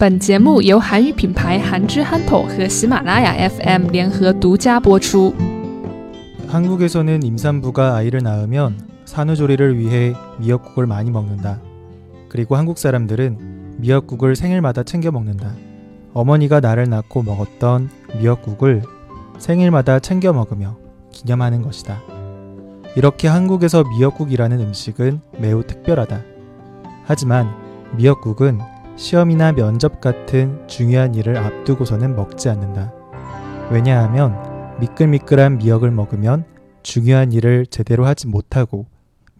本节目由韩语品牌韩之憨头和喜马拉雅 FM 联合独家播出。 한국에서는 임산부가 아이를 낳으면 산후조리를 위해 미역국을 많이 먹는다. 그리고 한국 사람들은 미역국을 생일마다 챙겨 먹는다. 어머니가 나를 낳고 먹었던 미역국을 생일마다 챙겨 먹으며 기념하는 것이다. 이렇게 한국에서 미역국이라는 음식은 매우 특별하다. 하지만 미역국은 시험이나 면접 같은 중요한 일을 앞두고서는 먹지 않는다. 왜냐하면 미끌미끌한 미역을 먹으면 중요한 일을 제대로 하지 못하고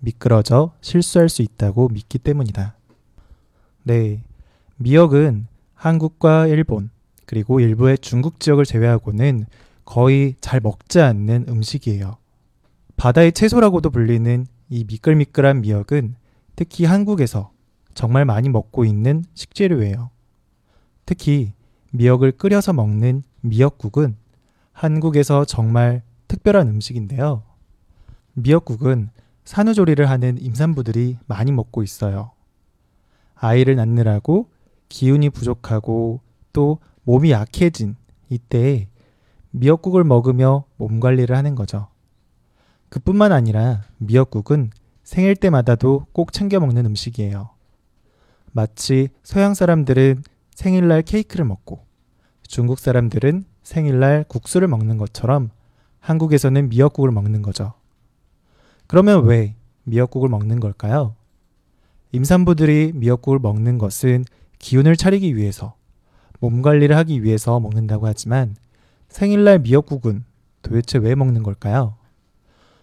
미끄러져 실수할 수 있다고 믿기 때문이다. 네. 미역은 한국과 일본, 그리고 일부의 중국 지역을 제외하고는 거의 잘 먹지 않는 음식이에요. 바다의 채소라고도 불리는 이 미끌미끌한 미역은 특히 한국에서 정말 많이 먹고 있는 식재료예요. 특히 미역을 끓여서 먹는 미역국은 한국에서 정말 특별한 음식인데요. 미역국은 산후조리를 하는 임산부들이 많이 먹고 있어요. 아이를 낳느라고 기운이 부족하고 또 몸이 약해진 이때에 미역국을 먹으며 몸 관리를 하는 거죠. 그뿐만 아니라 미역국은 생일 때마다도 꼭 챙겨 먹는 음식이에요. 마치 서양 사람들은 생일날 케이크를 먹고 중국 사람들은 생일날 국수를 먹는 것처럼 한국에서는 미역국을 먹는 거죠. 그러면 왜 미역국을 먹는 걸까요? 임산부들이 미역국을 먹는 것은 기운을 차리기 위해서, 몸 관리를 하기 위해서 먹는다고 하지만 생일날 미역국은 도대체 왜 먹는 걸까요?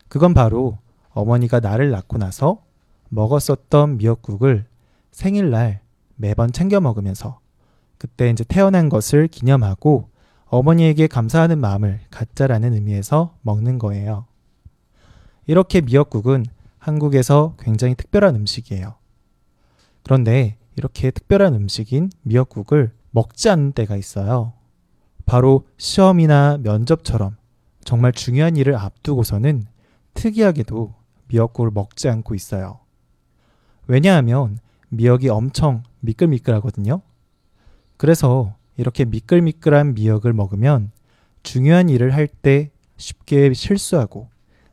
그건 바로 어머니가 나를 낳고 나서 먹었었던 미역국을 생일날 매번 챙겨 먹으면서 그때 이제 태어난 것을 기념하고 어머니에게 감사하는 마음을 갖자라는 의미에서 먹는 거예요. 이렇게 미역국은 한국에서 굉장히 특별한 음식이에요. 그런데 이렇게 특별한 음식인 미역국을 먹지 않는 때가 있어요. 바로 시험이나 면접처럼 정말 중요한 일을 앞두고서는 특이하게도 미역국을 먹지 않고 있어요. 왜냐하면 미역이 엄청 미끌미끌하거든요. 그래서 이렇게 미끌미끌한 미역을 먹으면 중요한 일을 할 때 쉽게 실수하고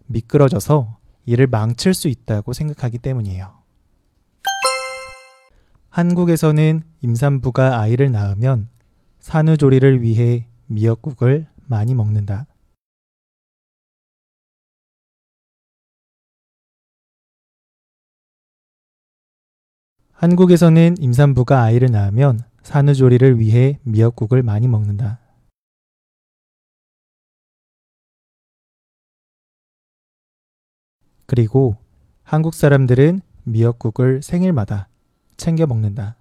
미끄러져서 일을 망칠 수 있다고 생각하기 때문이에요. 한국에서는 임산부가 아이를 낳으면 산후조리를 위해 미역국을 많이 먹는다. 한국에서는 임산부가 아이를 낳으면 산후조리를 위해 미역국을 많이 먹는다. 그리고 한국 사람들은 미역국을 생일마다 챙겨 먹는다.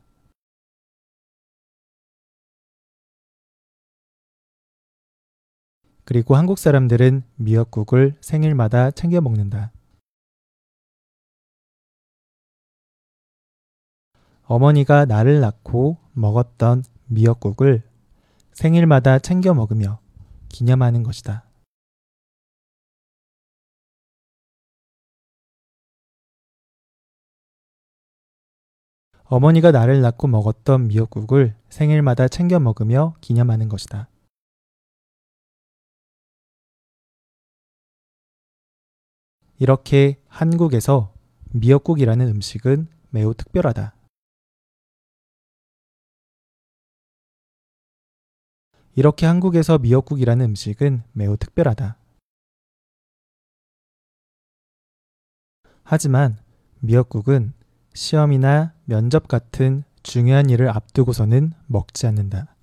그리고 한국 사람들은 미역국을 생일마다 챙겨 먹는다. 어머니가 나를 낳고 먹었던 미역국을 생일마다 챙겨 먹으며 기념하는 것이다. 어머니가 나를 낳고 먹었던 미역국을 생일마다 챙겨 먹으며 기념하는 것이다. 이렇게 한국에서 미역국이라는 음식은 매우 특별하다. 이렇게 한국에서 미역국이라는 음식은 매우 특별하다. 하지만 미역국은 시험이나 면접 같은 중요한 일을 앞두고서는 먹지 않는다.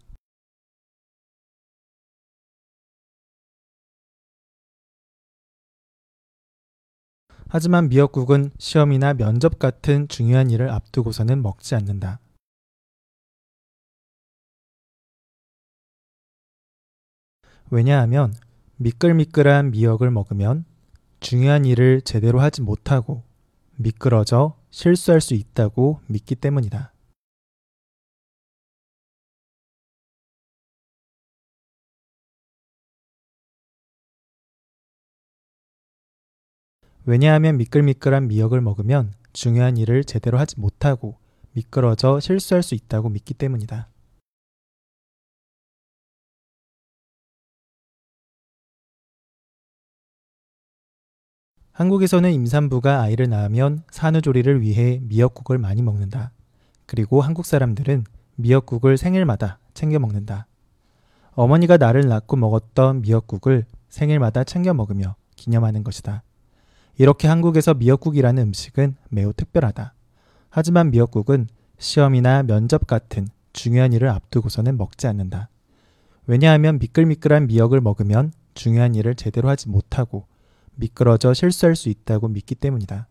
하지만 미역국은 시험이나 면접 같은 중요한 일을 앞두고서는 먹지 않는다. 왜냐하면 미끌미끌한 미역을 먹으면 중요한 일을 제대로 하지 못하고 미끄러져 실수할 수 있다고 믿기 때문이다. 왜냐하면 미끌미끌한 미역을 먹으면 중요한 일을 제대로 하지 못하고 미끄러져 실수할 수 있다고 믿기 때문이다. 한국에서는 임산부가 아이를 낳으면 산후조리를 위해 미역국을 많이 먹는다. 그리고 한국 사람들은 미역국을 생일마다 챙겨 먹는다. 어머니가 나를 낳고 먹었던 미역국을 생일마다 챙겨 먹으며 기념하는 것이다. 이렇게 한국에서 미역국이라는 음식은 매우 특별하다. 하지만 미역국은 시험이나 면접 같은 중요한 일을 앞두고서는 먹지 않는다. 왜냐하면 미끌미끌한 미역을 먹으면 중요한 일을 제대로 하지 못하고 미끄러져 실수할 수 있다고 믿기 때문이다.